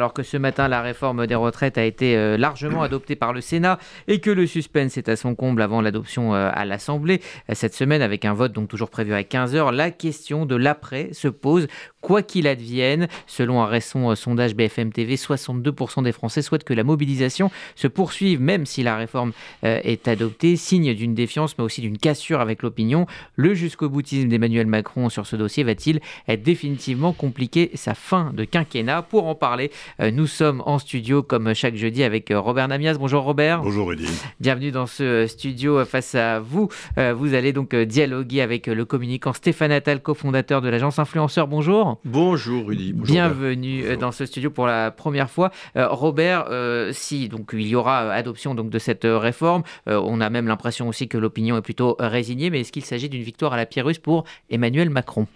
Alors que ce matin, la réforme des retraites a été euh, largement adoptée par le Sénat et que le suspense est à son comble avant l'adoption euh, à l'Assemblée. Cette semaine, avec un vote donc toujours prévu à 15h, la question de l'après se pose. Quoi qu'il advienne, selon un récent euh, sondage BFM TV, 62% des Français souhaitent que la mobilisation se poursuive, même si la réforme est adoptée, signe d'une défiance mais aussi d'une cassure avec l'opinion. Le jusqu'au boutisme d'Emmanuel Macron sur ce dossier va-t-il définitivement compliqué sa fin de quinquennat? Pour en parler, euh, nous sommes en studio comme chaque jeudi avec euh, Robert Namias. Bonjour Robert. Bonjour Rudy. Bienvenue dans ce euh, studio face à vous. Vous allez donc dialoguer avec le communicant Stéphane Attal, cofondateur de l'agence Influenceur. Bonjour. Bonjour Rudy. Bienvenue dans ce studio pour la première fois. Robert, si donc il y aura adoption donc de cette réforme, on a même l'impression aussi que l'opinion est plutôt résignée, mais est-ce qu'il s'agit d'une victoire à la Pyrrhus pour Emmanuel Macron?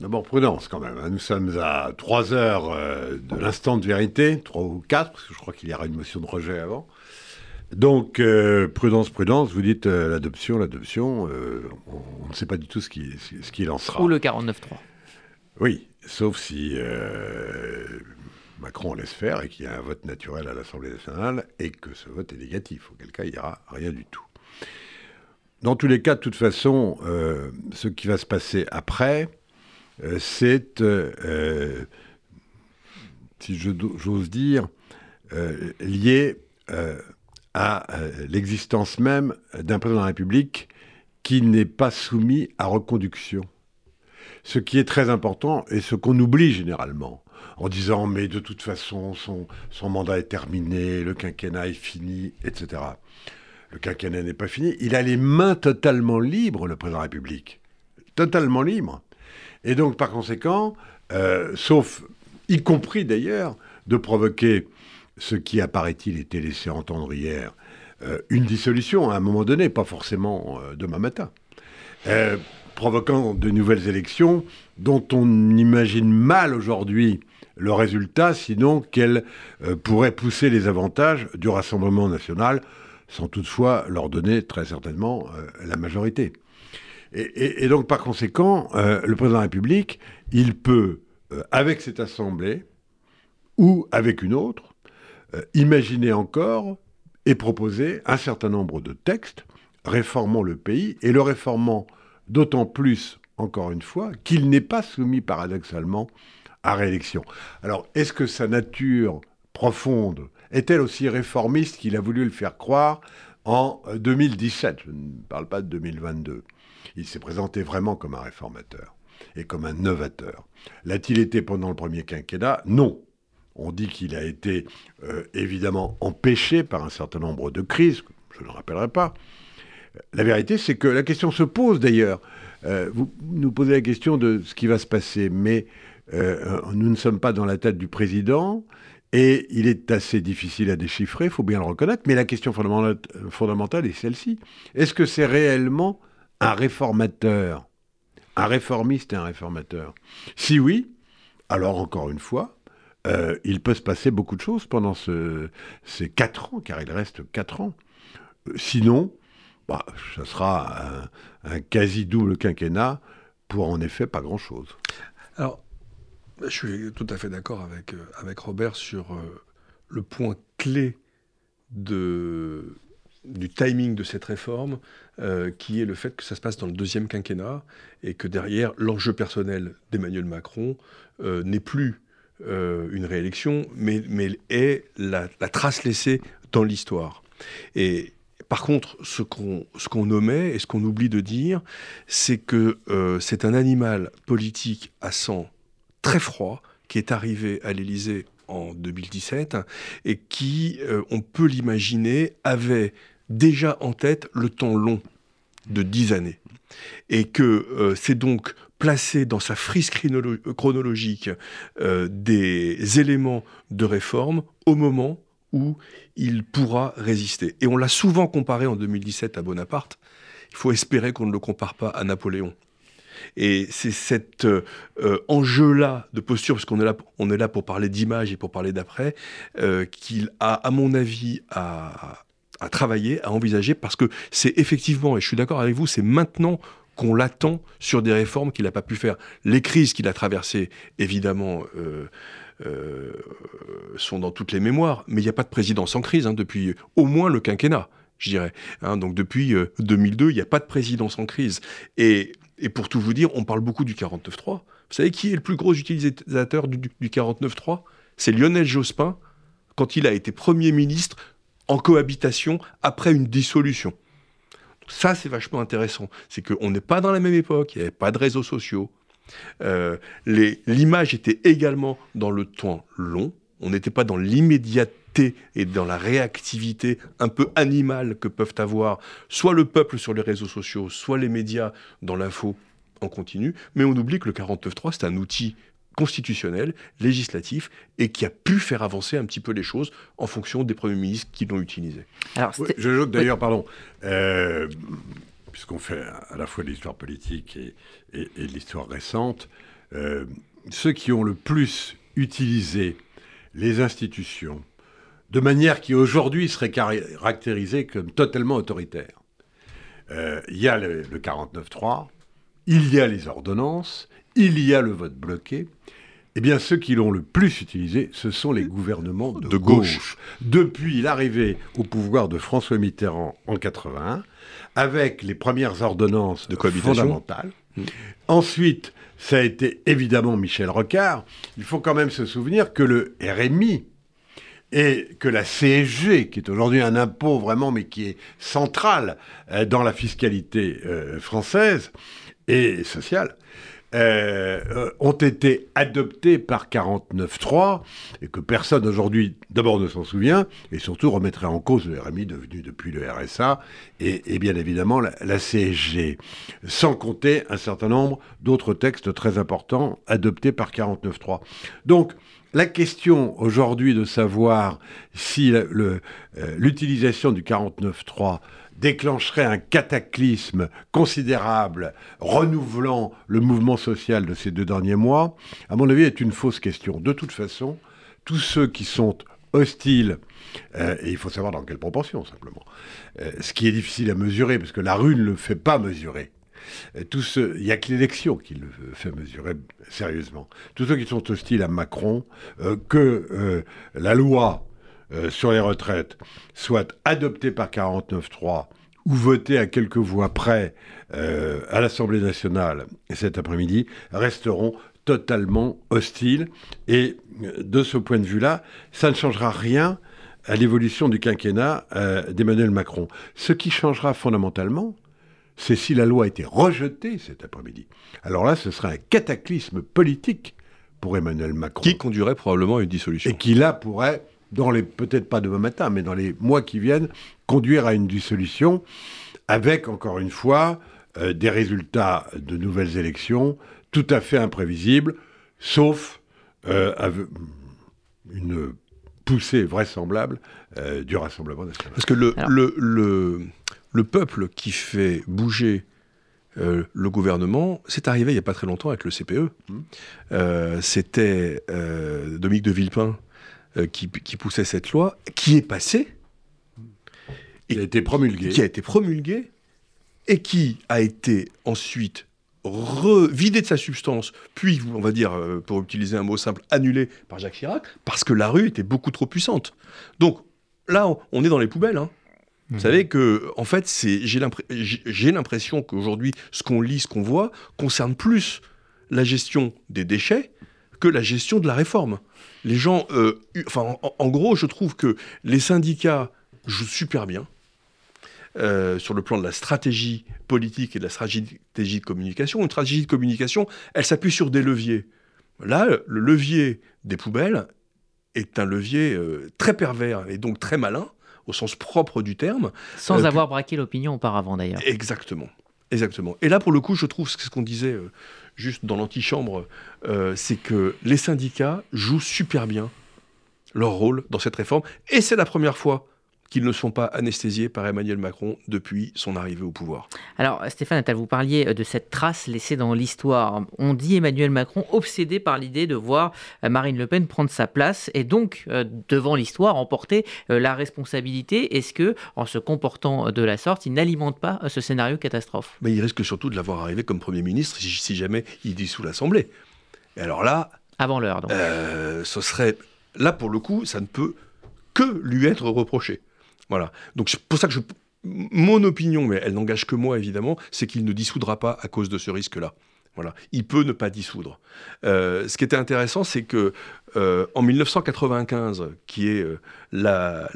D'abord, prudence quand même. Hein. Nous sommes à 3 heures euh, de l'instant de vérité, 3 ou 4, parce que je crois qu'il y aura une motion de rejet avant. Donc, euh, prudence, prudence, vous dites euh, l'adoption, l'adoption, on, ne sait pas du tout ce qui, ce qui lancera. Ou le 49-3. Oui, sauf si Macron laisse faire et qu'il y a un vote naturel à l'Assemblée nationale et que ce vote est négatif, auquel cas il n'y aura rien du tout. Dans tous les cas, de toute façon, ce qui va se passer après, c'est, euh, euh, si j'ose dire, lié à l'existence même d'un président de la République qui n'est pas soumis à reconduction. Ce qui est très important et ce qu'on oublie généralement en disant mais de toute façon son, son, mandat est terminé, le quinquennat est fini, etc. Le quinquennat n'est pas fini. Il a les mains totalement libres, le président de la République. Totalement libre. Et donc, par conséquent, euh, sauf, y compris d'ailleurs, de provoquer ce qui, apparaît-il, était laissé entendre hier, euh, une dissolution à un moment donné, pas forcément euh, demain matin, provoquant de nouvelles élections dont on imagine mal aujourd'hui le résultat, sinon qu'elles pourraient pousser les avantages du Rassemblement national, sans toutefois leur donner très certainement la majorité. Et, donc, par conséquent, euh, le président de la République, il peut, euh, avec cette Assemblée ou avec une autre, euh, imaginer encore et proposer un certain nombre de textes réformant le pays, et le réformant d'autant plus, encore une fois, qu'il n'est pas soumis paradoxalement à réélection. Alors, est-ce que sa nature profonde est-elle aussi réformiste qu'il a voulu le faire croire en 2017 Je ne parle pas de 2022 il s'est présenté vraiment comme un réformateur et comme un novateur. L'a-t-il été pendant le premier quinquennat? Non. On dit qu'il a été euh, évidemment empêché par un certain nombre de crises, je ne rappellerai pas. La vérité, c'est que la question se pose d'ailleurs. Euh, vous nous posez la question de ce qui va se passer, mais euh, nous ne sommes pas dans la tête du président. Et il est assez difficile à déchiffrer, il faut bien le reconnaître, mais la question fondamentale est celle-ci. Est-ce que c'est réellement un réformateur, un réformiste et un réformateur Si oui, alors encore une fois, euh, il peut se passer beaucoup de choses pendant ces quatre ans, car il reste quatre ans. Euh, sinon, bah, ça sera un, quasi-double quinquennat pour en effet pas grand-chose. Alors, je suis tout à fait d'accord avec, euh, avec Robert sur le point clé de, du timing de cette réforme, euh, qui est le fait que ça se passe dans le deuxième quinquennat et que derrière, l'enjeu personnel d'Emmanuel Macron euh, n'est plus euh, une réélection, mais, mais est la, trace laissée dans l'histoire. Et par contre, ce qu'on qu'on omet et ce qu'on oublie de dire, c'est que c'est un animal politique à sang très froid qui est arrivé à l'Élysée en 2017 et qui, on peut l'imaginer, avait déjà en tête le temps long de dix années. Et que euh, c'est donc placé dans sa frise chronologique euh, des éléments de réforme au moment où il pourra résister. Et on l'a souvent comparé en 2017 à Bonaparte. Il faut espérer qu'on ne le compare pas à Napoléon. Et c'est cet euh, enjeu-là de posture, parce qu'on est là, est là pour parler d'image et pour parler d'après, qu'il a, à mon avis, à, à travailler, à envisager, parce que c'est effectivement, et je suis d'accord avec vous, c'est maintenant qu'on l'attend sur des réformes qu'il n'a pas pu faire. Les crises qu'il a traversées, évidemment, euh, sont dans toutes les mémoires. Mais il n'y a pas de présidence en crise hein, depuis au moins le quinquennat, je dirais. Hein. donc depuis 2002, il n'y a pas de présidence en crise. Et, pour tout vous dire, on parle beaucoup du 49.3. Vous savez qui est le plus gros utilisateur du, du 49.3 C'est Lionel Jospin, quand il a été Premier ministre en cohabitation après une dissolution. Ça, c'est vachement intéressant. C'est qu'on n'est pas dans la même époque, il n'y avait pas de réseaux sociaux. Euh, l'image était également dans le temps long. On n'était pas dans l'immédiateté et dans la réactivité un peu animale que peuvent avoir soit le peuple sur les réseaux sociaux, soit les médias dans l'info en continu. Mais on oublie que le 49.3, c'est un outil constitutionnel, législatif, et qui a pu faire avancer un petit peu les choses en fonction des premiers ministres qui l'ont utilisé. Alors, je d'ailleurs, pardon, euh, puisqu'on fait à la fois de l'histoire politique et, de l'histoire récente, euh, ceux qui ont le plus utilisé les institutions de manière qui aujourd'hui serait caractérisée comme totalement autoritaire. Euh, il y a le, le 49-3, il y a les ordonnances, il y a le vote bloqué. Eh bien, ceux qui l'ont le plus utilisé, ce sont les gouvernements de, gauche. Depuis l'arrivée au pouvoir de François Mitterrand en 81, avec les premières ordonnances de fondamentales. Mmh. Ensuite, ça a été évidemment Michel Rocard. Il faut quand même se souvenir que le RMI et que la CSG, qui est aujourd'hui un impôt vraiment, mais qui est central euh, dans la fiscalité euh, française et sociale, euh, euh, ont été adoptés par 49.3 et que personne aujourd'hui d'abord ne s'en souvient et surtout remettrait en cause le RMI devenu depuis le RSA et, bien évidemment la, la, CSG, sans compter un certain nombre d'autres textes très importants adoptés par 49.3. Donc la question aujourd'hui de savoir si euh, l'utilisation du 49.3 déclencherait un cataclysme considérable, renouvelant le mouvement social de ces deux derniers mois, à mon avis, est une fausse question. De toute façon, tous ceux qui sont hostiles, euh, et il faut savoir dans quelle proportion simplement, euh, ce qui est difficile à mesurer, parce que la rue ne le fait pas mesurer. Euh, il n'y a que l'élection qui le fait mesurer sérieusement. Tous ceux qui sont hostiles à Macron, que la loi euh, sur les retraites soit adopté par 49.3 ou voté à quelques voix près euh, à l'Assemblée nationale cet après-midi, resteront totalement hostiles. Et euh, de ce point de vue-là, ça ne changera rien à l'évolution du quinquennat d'Emmanuel Macron. Ce qui changera fondamentalement, c'est si la loi a été rejetée cet après-midi. Alors là, ce serait un cataclysme politique pour Emmanuel Macron. Qui conduirait probablement à une dissolution. Et qui là pourrait dans les peut-être pas demain matin, mais dans les mois qui viennent, conduire à une dissolution, avec encore une fois euh, des résultats de nouvelles élections tout à fait imprévisibles, sauf euh, une poussée vraisemblable euh, du Rassemblement national. Parce que le, le, le, peuple qui fait bouger le gouvernement, c'est arrivé il n'y a pas très longtemps avec le CPE. Mmh. C'était Dominique de Villepin euh, qui, poussait cette loi, qui est passée. Qui a été promulguée. Qui a été promulguée et qui a été ensuite vidée de sa substance, puis, on va dire, euh, pour utiliser un mot simple, annulée par Jacques Chirac, parce que la rue était beaucoup trop puissante. Donc là, on est dans les poubelles. Hein. Vous mmh. savez que, en fait, j'ai l'impression qu'aujourd'hui, ce qu'on lit, ce qu'on voit, concerne plus la gestion des déchets que la gestion de la réforme les gens, euh, enfin, en, gros, je trouve que les syndicats jouent super bien. Euh, sur le plan de la stratégie politique et de la stratégie de communication. Une stratégie de communication, elle s'appuie sur des leviers. Là, le levier des poubelles est un levier euh, très pervers et donc très malin, au sens propre du terme. Sans avoir braqué l'opinion auparavant, d'ailleurs. Exactement. Exactement. Et là, pour le coup, je trouve, ce qu'on disait juste dans l'antichambre, euh, c'est que les syndicats jouent super bien leur rôle dans cette réforme. Et c'est la première fois qu'ils ne sont pas anesthésiés par Emmanuel Macron depuis son arrivée au pouvoir. Alors Stéphane Attal, vous parliez de cette trace laissée dans l'histoire. On dit Emmanuel Macron obsédé par l'idée de voir euh, Marine Le Pen prendre sa place et donc euh, devant l'histoire emporter euh, la responsabilité. Est-ce que en se comportant de la sorte, il n'alimente pas ce scénario catastrophe? Mais il risque surtout de l'avoir arrivé comme Premier ministre si, jamais il dissout l'Assemblée. Et alors là, Avant l'heure, donc. ce serait, là pour le coup, ça ne peut que lui être reproché. Voilà. Donc c'est pour ça que mon opinion, mais elle n'engage que moi évidemment, c'est qu'il ne dissoudra pas à cause de ce risque-là. Voilà. Il peut ne pas dissoudre. Euh, ce qui était intéressant, c'est que euh, en 1995, qui est euh, la,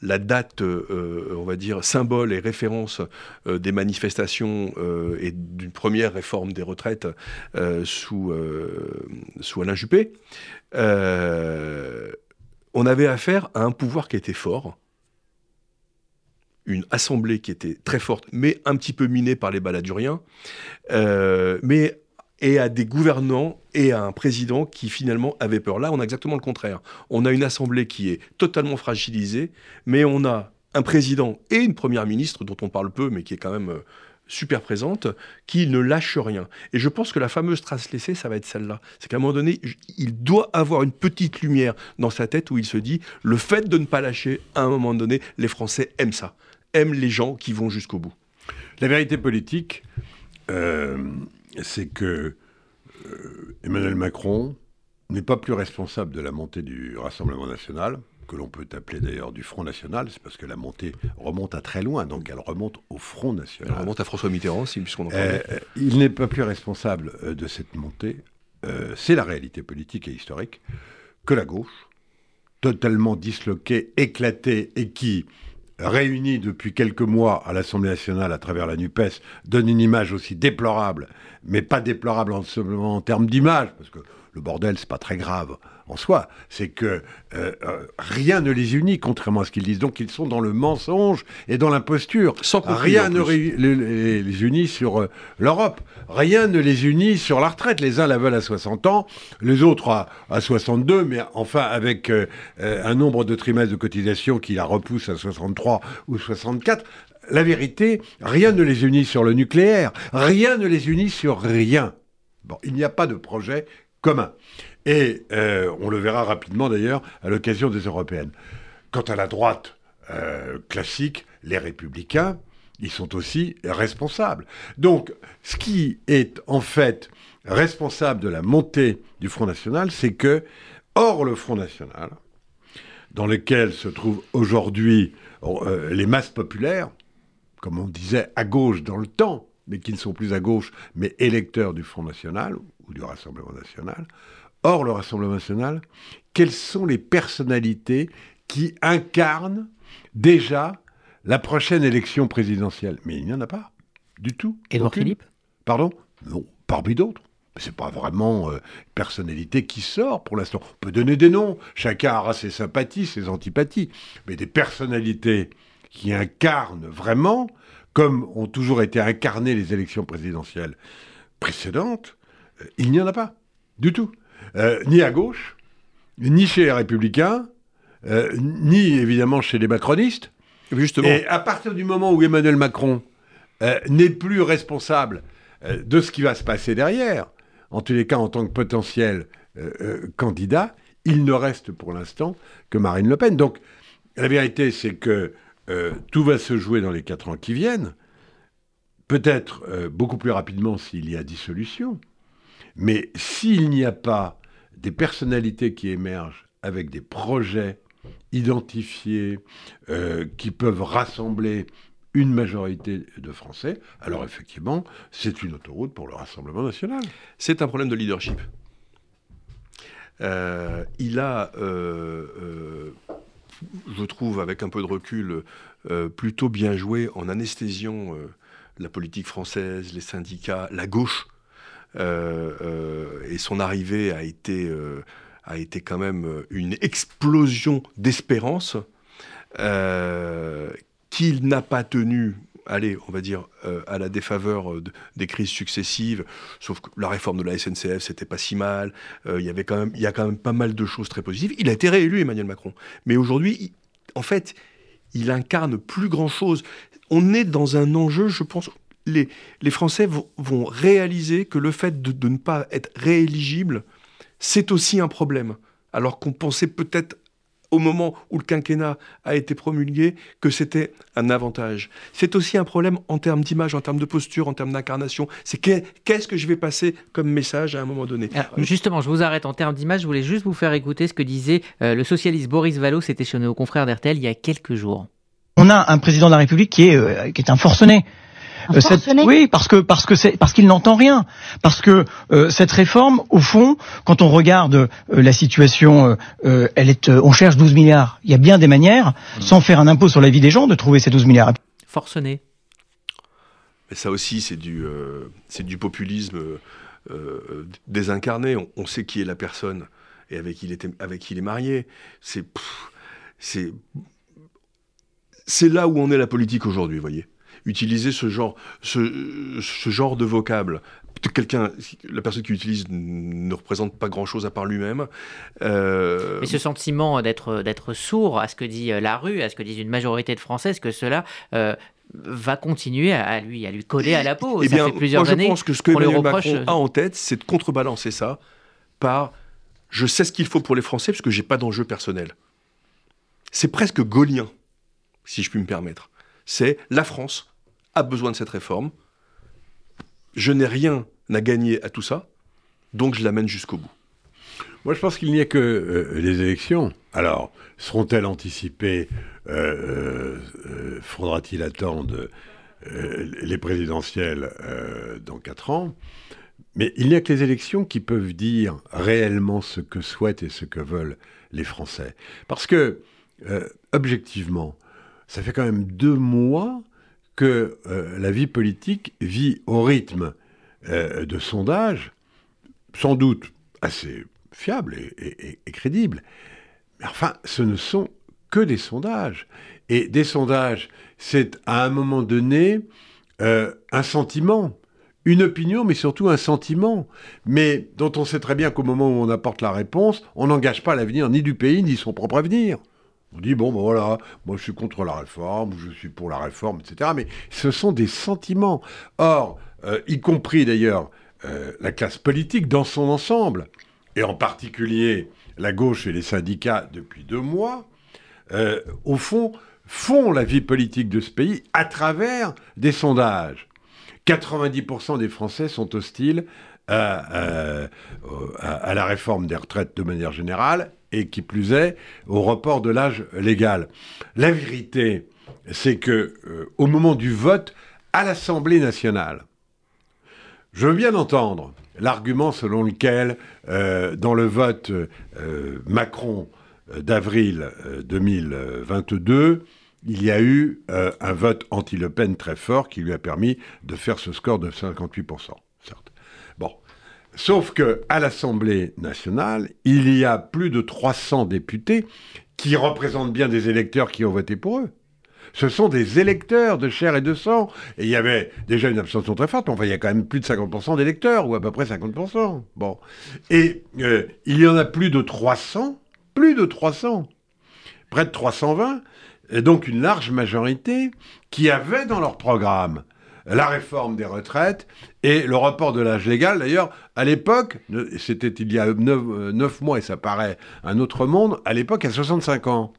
la, date, on va dire, symbole et référence des manifestations et d'une première réforme des retraites sous, sous Alain Juppé, on avait affaire à un pouvoir qui était fort, une assemblée qui était très forte, mais un petit peu minée par les baladuriens, euh, mais et à des gouvernants et à un président qui finalement avait peur. Là, on a exactement le contraire. On a une assemblée qui est totalement fragilisée, mais on a un président et une première ministre dont on parle peu, mais qui est quand même euh, super présente, qui ne lâche rien. Et je pense que la fameuse trace laissée, ça va être celle-là. C'est qu'à un moment donné, il doit avoir une petite lumière dans sa tête où il se dit, le fait de ne pas lâcher, à un moment donné, les Français aiment ça aime les gens qui vont jusqu'au bout. La vérité politique, euh, c'est que euh, Emmanuel Macron n'est pas plus responsable de la montée du Rassemblement national, que l'on peut appeler d'ailleurs du Front National, c'est parce que la montée remonte à très loin, donc elle remonte au Front National. Elle remonte à François Mitterrand, puisqu'on en parle. Euh, il n'est pas plus responsable de cette montée, c'est la réalité politique et historique, que la gauche, totalement disloquée, éclatée, et qui, réunis depuis quelques mois à l'Assemblée nationale à travers la NUPES, donne une image aussi déplorable, mais pas déplorable en, en termes d'image, parce que le bordel, c'est pas très grave en soi. C'est que euh, euh, rien ne les unit, contrairement à ce qu'ils disent. Donc ils sont dans le mensonge et dans l'imposture. Rien ne les, unit sur euh, l'Europe. Rien ne les unit sur la retraite. Les uns la veulent à 60 ans, les autres à, à 62, mais enfin avec un nombre de trimestres de cotisation qui la repousse à 63 ou 64. La vérité, rien ne les unit sur le nucléaire, rien ne les unit sur rien. Bon, il n'y a pas de projet commun. Et euh, on le verra rapidement d'ailleurs à l'occasion des européennes. Quant à la droite euh, classique, les républicains, ils sont aussi responsables. Donc, ce qui est en fait responsable de la montée du Front National, c'est que, hors le Front National, dans lequel se trouvent aujourd'hui euh, les masses populaires, comme on disait à gauche dans le temps, mais qui ne sont plus à gauche, mais électeurs du Front National ou du Rassemblement National, hors le Rassemblement national, quelles sont les personnalités qui incarnent déjà la prochaine élection présidentielle? Mais il n'y en a pas, du tout. Édouard Philippe? Pardon? Non, parmi d'autres. C'est pas vraiment une euh, personnalité qui sort pour l'instant. On peut donner des noms, chacun aura ses sympathies, ses antipathies, mais des personnalités qui incarnent vraiment, comme ont toujours été incarnées les élections présidentielles précédentes, euh, il n'y en a pas, du tout. Euh, ni à gauche, ni chez les républicains, euh, ni évidemment chez les macronistes. Justement. Et à partir du moment où Emmanuel Macron euh, n'est plus responsable de ce qui va se passer derrière, en tous les cas en tant que potentiel candidat, il ne reste pour l'instant que Marine Le Pen. Donc la vérité, c'est que tout va se jouer dans les quatre ans qui viennent, peut-être beaucoup plus rapidement s'il y a dissolution. Mais s'il n'y a pas des personnalités qui émergent avec des projets identifiés euh, qui peuvent rassembler une majorité de Français, alors effectivement, c'est une autoroute pour le Rassemblement national. C'est un problème de leadership. Euh, il a, euh, je trouve, avec un peu de recul, plutôt bien joué en anesthésiant la politique française, les syndicats, la gauche. Euh, euh, et son arrivée a été, euh, a été quand même une explosion d'espérance qu'il n'a pas tenu allez, on va dire, à la défaveur des crises successives, sauf que la réforme de la SNCF, c'était pas si mal, il y avait quand même, il y a quand même pas mal de choses très positives. Il a été réélu, Emmanuel Macron. Mais aujourd'hui, en fait, il incarne plus grand-chose. On est dans un enjeu, je pense, les, Français vont, réaliser que le fait de, ne pas être rééligible, c'est aussi un problème. Alors qu'on pensait peut-être au moment où le quinquennat a été promulgué que c'était un avantage. C'est aussi un problème en termes d'image, en termes de posture, en termes d'incarnation. C'est qu'est-ce que je vais passer comme message à un moment donné. justement, je vous arrête en termes d'image. Je voulais juste vous faire écouter ce que disait euh, le socialiste Boris Vallaud, c'était chez nos confrères d'RTL il y a quelques jours. On a un président de la République qui est, euh, qui est un forcené. Euh, oui, parce que parce que c'est parce qu'il n'entend rien, parce que euh, cette réforme, au fond, quand on regarde euh, la situation, elle est, on cherche 12 milliards. Il y a bien des manières, mmh. sans faire un impôt sur la vie des gens, de trouver ces 12 milliards. Forcené. Mais ça aussi, c'est du c'est du populisme désincarné. On, sait qui est la personne et avec qui il était avec qui il est marié. C'est c'est c'est là où on est la politique aujourd'hui, voyez utiliser ce genre, ce, genre de vocable quelqu'un, la personne qui utilise ne représente pas grand-chose à part lui-même. Euh, Mais ce sentiment d'être d'être sourd à ce que dit euh, la rue, à ce que disent une majorité de Français, est-ce que cela euh, va continuer à lui à lui coller à la peau? Eh bien, plusieurs moi, je pense que ce que Emmanuel Macron a en tête, c'est de contrebalancer ça par je sais ce qu'il faut pour les Français parce que j'ai pas d'enjeu personnel. C'est presque gaulien, si je puis me permettre. C'est la France a besoin de cette réforme. Je n'ai rien à gagner à tout ça, donc je l'amène jusqu'au bout. Moi, je pense qu'il n'y a que euh, les élections. Alors, seront-elles anticipées euh, euh, Faudra-t-il attendre les présidentielles dans quatre ans? Mais il n'y a que les élections qui peuvent dire réellement ce que souhaitent et ce que veulent les Français. Parce que, objectivement, ça fait quand même deux mois que euh, la vie politique vit au rythme euh, de sondages, sans doute assez fiables et, crédibles. Mais enfin, ce ne sont que des sondages. Et des sondages, c'est à un moment donné euh, un sentiment, une opinion, mais surtout un sentiment, mais dont on sait très bien qu'au moment où on apporte la réponse, on n'engage pas l'avenir ni du pays, ni son propre avenir. On dit, bon, ben voilà, moi je suis contre la réforme, je suis pour la réforme, etc. Mais ce sont des sentiments. Or, euh, y compris d'ailleurs euh, la classe politique dans son ensemble, et en particulier la gauche et les syndicats depuis deux mois, euh, au fond, font la vie politique de ce pays à travers des sondages. 90% des Français sont hostiles à, la réforme des retraites de manière générale et qui plus est au report de l'âge légal. La vérité, c'est que euh, au moment du vote à l'Assemblée nationale, je veux bien entendre l'argument selon lequel, euh, dans le vote euh, Macron d'avril 2022, il y a eu un vote anti-Le Pen très fort qui lui a permis de faire ce score de 58%. Sauf que à l'Assemblée nationale, il y a plus de 300 députés qui représentent bien des électeurs qui ont voté pour eux. Ce sont des électeurs de chair et de sang. Et il y avait déjà une abstention très forte, mais enfin, il y a quand même plus de 50% d'électeurs, ou à peu près 50%. Bon. Et euh, il y en a plus de 300, plus de 300, près de 320, et donc une large majorité qui avaient dans leur programme la réforme des retraites et le report de l'âge légal. D'ailleurs, à l'époque, c'était il y a euh, neuf, mois et ça paraît un autre monde, à l'époque à 65 ans.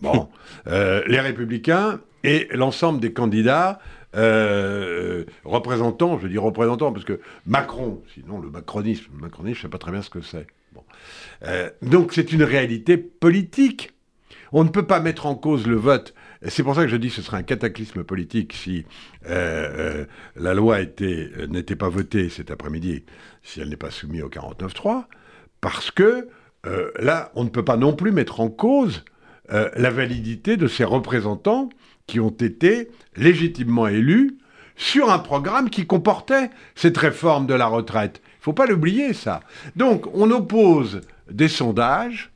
Bon, euh, les républicains et l'ensemble des candidats euh, représentants, je dis représentants parce que Macron, sinon le macronisme, le macronisme, je ne sais pas très bien ce que c'est. Bon. donc c'est une réalité politique. On ne peut pas mettre en cause le vote c'est pour ça que je dis que ce serait un cataclysme politique si euh, euh, la loi euh, n'était pas votée cet après-midi, si elle n'est pas soumise au 49.3, parce que là, on ne peut pas non plus mettre en cause la validité de ces représentants qui ont été légitimement élus sur un programme qui comportait cette réforme de la retraite. Il ne faut pas l'oublier, ça. Donc, on oppose des sondages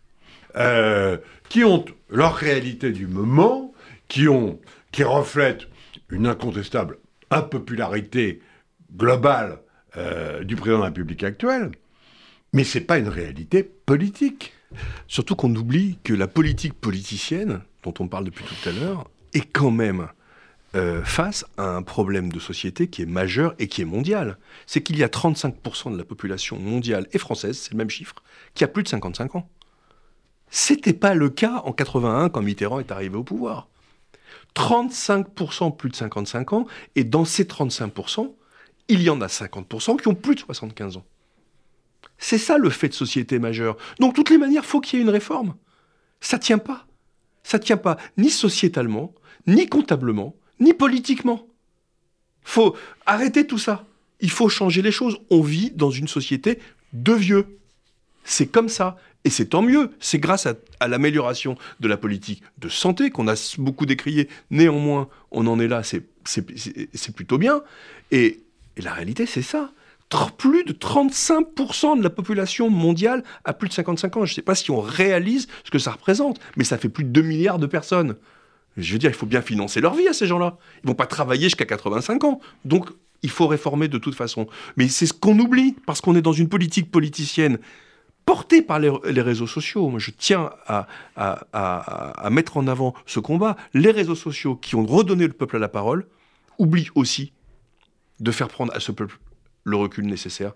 qui ont leur réalité du moment qui, ont, qui reflètent une incontestable impopularité globale euh, du président de la République actuelle, mais ce n'est pas une réalité politique. Surtout qu'on oublie que la politique politicienne, dont on parle depuis tout à l'heure, est quand même euh, face à un problème de société qui est majeur et qui est mondial. C'est qu'il y a 35% de la population mondiale et française, c'est le même chiffre, qui a plus de 55 ans. C'était pas le cas en 81 quand Mitterrand est arrivé au pouvoir. 35% plus de 55 ans, et dans ces 35%, il y en a 50% qui ont plus de 75 ans. C'est ça le fait de société majeure. Donc, de toutes les manières, faut qu'il y ait une réforme. Ça tient pas. Ça tient pas ni sociétalement, ni comptablement, ni politiquement. Faut arrêter tout ça. Il faut changer les choses. On vit dans une société de vieux. C'est comme ça. Et c'est tant mieux. C'est grâce à, l'amélioration de la politique de santé qu'on a beaucoup décrié. Néanmoins, on en est là. C'est plutôt bien. Et, la réalité, c'est ça plus de 35% de la population mondiale a plus de 55 ans. Je ne sais pas si on réalise ce que ça représente, mais ça fait plus de 2 milliards de personnes. Je veux dire, il faut bien financer leur vie à ces gens-là. Ils vont pas travailler jusqu'à 85 ans. Donc, il faut réformer de toute façon. Mais c'est ce qu'on oublie, parce qu'on est dans une politique politicienne portée par les, réseaux sociaux. Moi, je tiens à, à, mettre en avant ce combat. Les réseaux sociaux qui ont redonné le peuple à la parole oublient aussi de faire prendre à ce peuple le recul nécessaire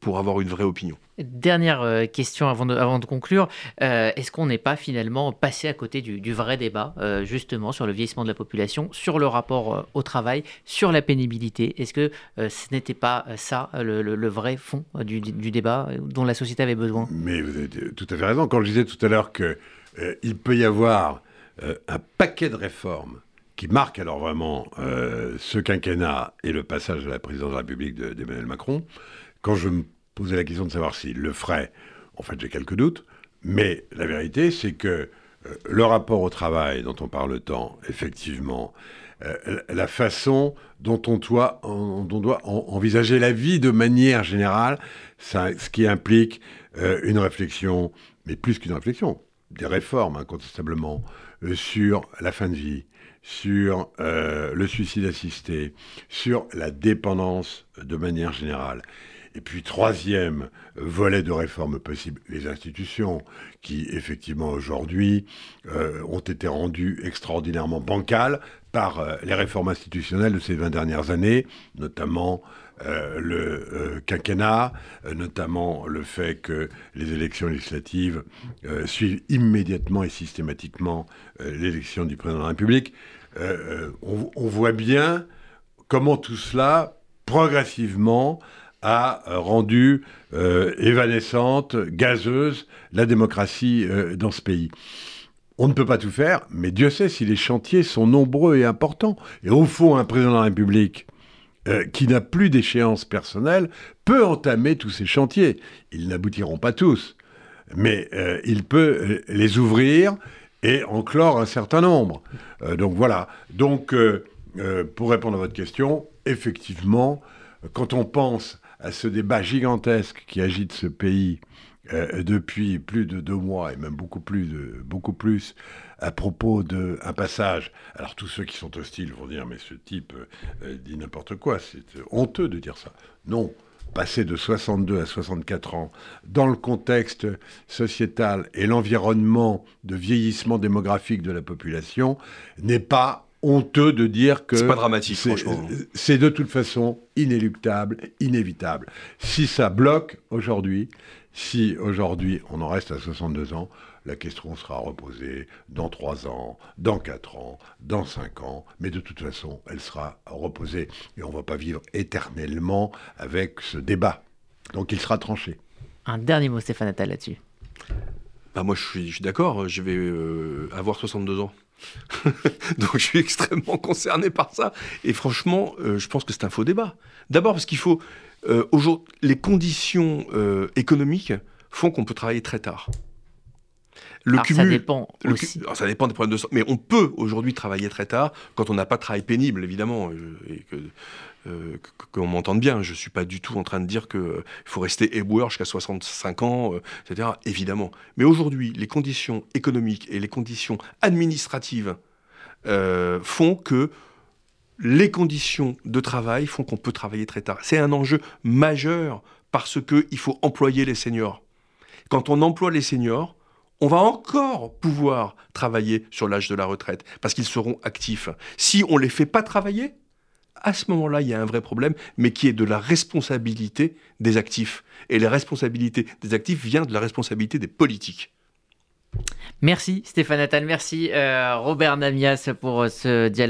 pour avoir une vraie opinion. Dernière euh, question avant de, avant de conclure. Euh, est-ce qu'on n'est pas finalement passé à côté du, vrai débat, euh, justement, sur le vieillissement de la population, sur le rapport au travail, sur la pénibilité? Est-ce que ce n'était pas ça le, vrai fond du, du, débat dont la société avait besoin? Mais vous avez tout à fait raison. Quand je disais tout à l'heure qu'il peut y avoir un paquet de réformes qui marquent alors vraiment ce quinquennat et le passage à la présidence de la République d'Emmanuel Macron, quand je me posais la question de savoir s'il le ferait, en fait, j'ai quelques doutes. Mais la vérité, c'est que euh, le rapport au travail dont on parle tant, effectivement, euh, la façon dont on doit, envisager la vie de manière générale, ce qui implique euh, une réflexion, mais plus qu'une réflexion, des réformes incontestablement sur la fin de vie, sur le suicide assisté, sur la dépendance de manière générale. Et puis troisième volet de réforme possible, les institutions qui effectivement aujourd'hui euh, ont été rendues extraordinairement bancales par euh, les réformes institutionnelles de ces 20 dernières années, notamment euh, le quinquennat, notamment le fait que les élections législatives suivent immédiatement et systématiquement l'élection du président de la République. On, on, voit bien comment tout cela, progressivement, a euh, rendu euh, évanescente, gazeuse la démocratie euh, dans ce pays. On ne peut pas tout faire, mais Dieu sait si les chantiers sont nombreux et importants. Et au fond, un président de la République qui n'a plus d'échéance personnelle peut entamer tous ces chantiers. Ils n'aboutiront pas tous, mais il peut les ouvrir et en clore un certain nombre. donc voilà. Donc, pour répondre à votre question, effectivement, quand on pense à ce débat gigantesque qui agite ce pays euh, depuis plus de deux mois et même beaucoup plus, de, beaucoup plus à propos d'un passage. Alors tous ceux qui sont hostiles vont dire mais ce type euh, dit n'importe quoi, c'est honteux de dire ça. Non, passer de 62 à 64 ans dans le contexte sociétal et l'environnement de vieillissement démographique de la population n'est pas honteux de dire que. C'est pas dramatique, franchement. C'est de toute façon inéluctable, inévitable. Si ça bloque aujourd'hui, si aujourd'hui on en reste à 62 ans, la question sera reposée dans 3 ans, dans 4 ans, dans 5 ans, mais de toute façon, elle sera reposée. Et on ne va pas vivre éternellement avec ce débat. Donc il sera tranché. Un dernier mot, Stéphane Attal, là-dessus. Bah moi, je suis, je suis d'accord, je vais euh, avoir 62 ans. Donc je suis extrêmement concerné par ça. Et franchement, euh, je pense que c'est un faux débat. D'abord parce qu'il faut... Euh, aujourd'hui, les conditions euh, économiques font qu'on peut travailler très tard. Le alors, ça dépend aussi. ça dépend des problèmes de santé. Mais on peut aujourd'hui travailler très tard quand on n'a pas de travail pénible, évidemment. Et que, euh, qu'on m'entende bien. Je ne suis pas du tout en train de dire qu'il euh, faut rester éboueur jusqu'à 65 ans, euh, etc. Évidemment. Mais aujourd'hui, les conditions économiques et les conditions administratives font que les conditions de travail font qu'on peut travailler très tard. C'est un enjeu majeur parce qu'il faut employer les seniors. Quand on emploie les seniors, on va encore pouvoir travailler sur l'âge de la retraite parce qu'ils seront actifs. Si on ne les fait pas travailler, à ce moment-là, il y a un vrai problème, mais qui est de la responsabilité des actifs. Et la responsabilité des actifs vient de la responsabilité des politiques. Merci Stéphane Attal, merci Robert Namias pour ce dialogue.